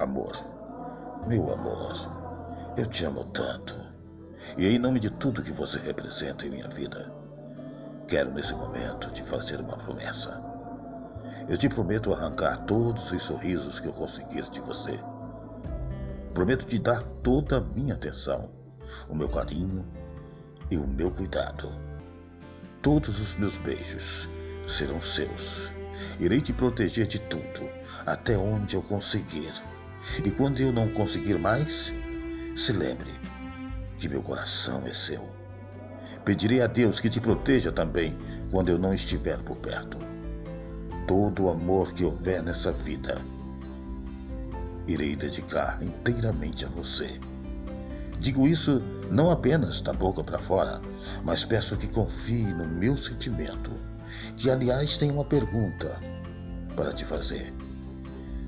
Amor, meu amor, eu te amo tanto. E em nome de tudo que você representa em minha vida, quero nesse momento te fazer uma promessa. Eu te prometo arrancar todos os sorrisos que eu conseguir de você. Prometo te dar toda a minha atenção, o meu carinho e o meu cuidado. Todos os meus beijos serão seus. Irei te proteger de tudo, até onde eu conseguir. E quando eu não conseguir mais, se lembre que meu coração é seu. Pedirei a Deus que te proteja também quando eu não estiver por perto. Todo o amor que houver nessa vida, irei dedicar inteiramente a você. Digo isso não apenas da boca para fora, mas peço que confie no meu sentimento, que aliás tem uma pergunta para te fazer.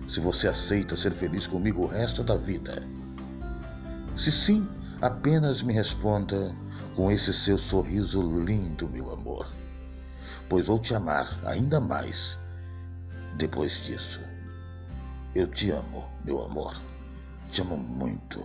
Se você aceita ser feliz comigo o resto da vida? Se sim, apenas me responda com esse seu sorriso lindo, meu amor, pois vou te amar ainda mais depois disso. Eu te amo, meu amor. Te amo muito.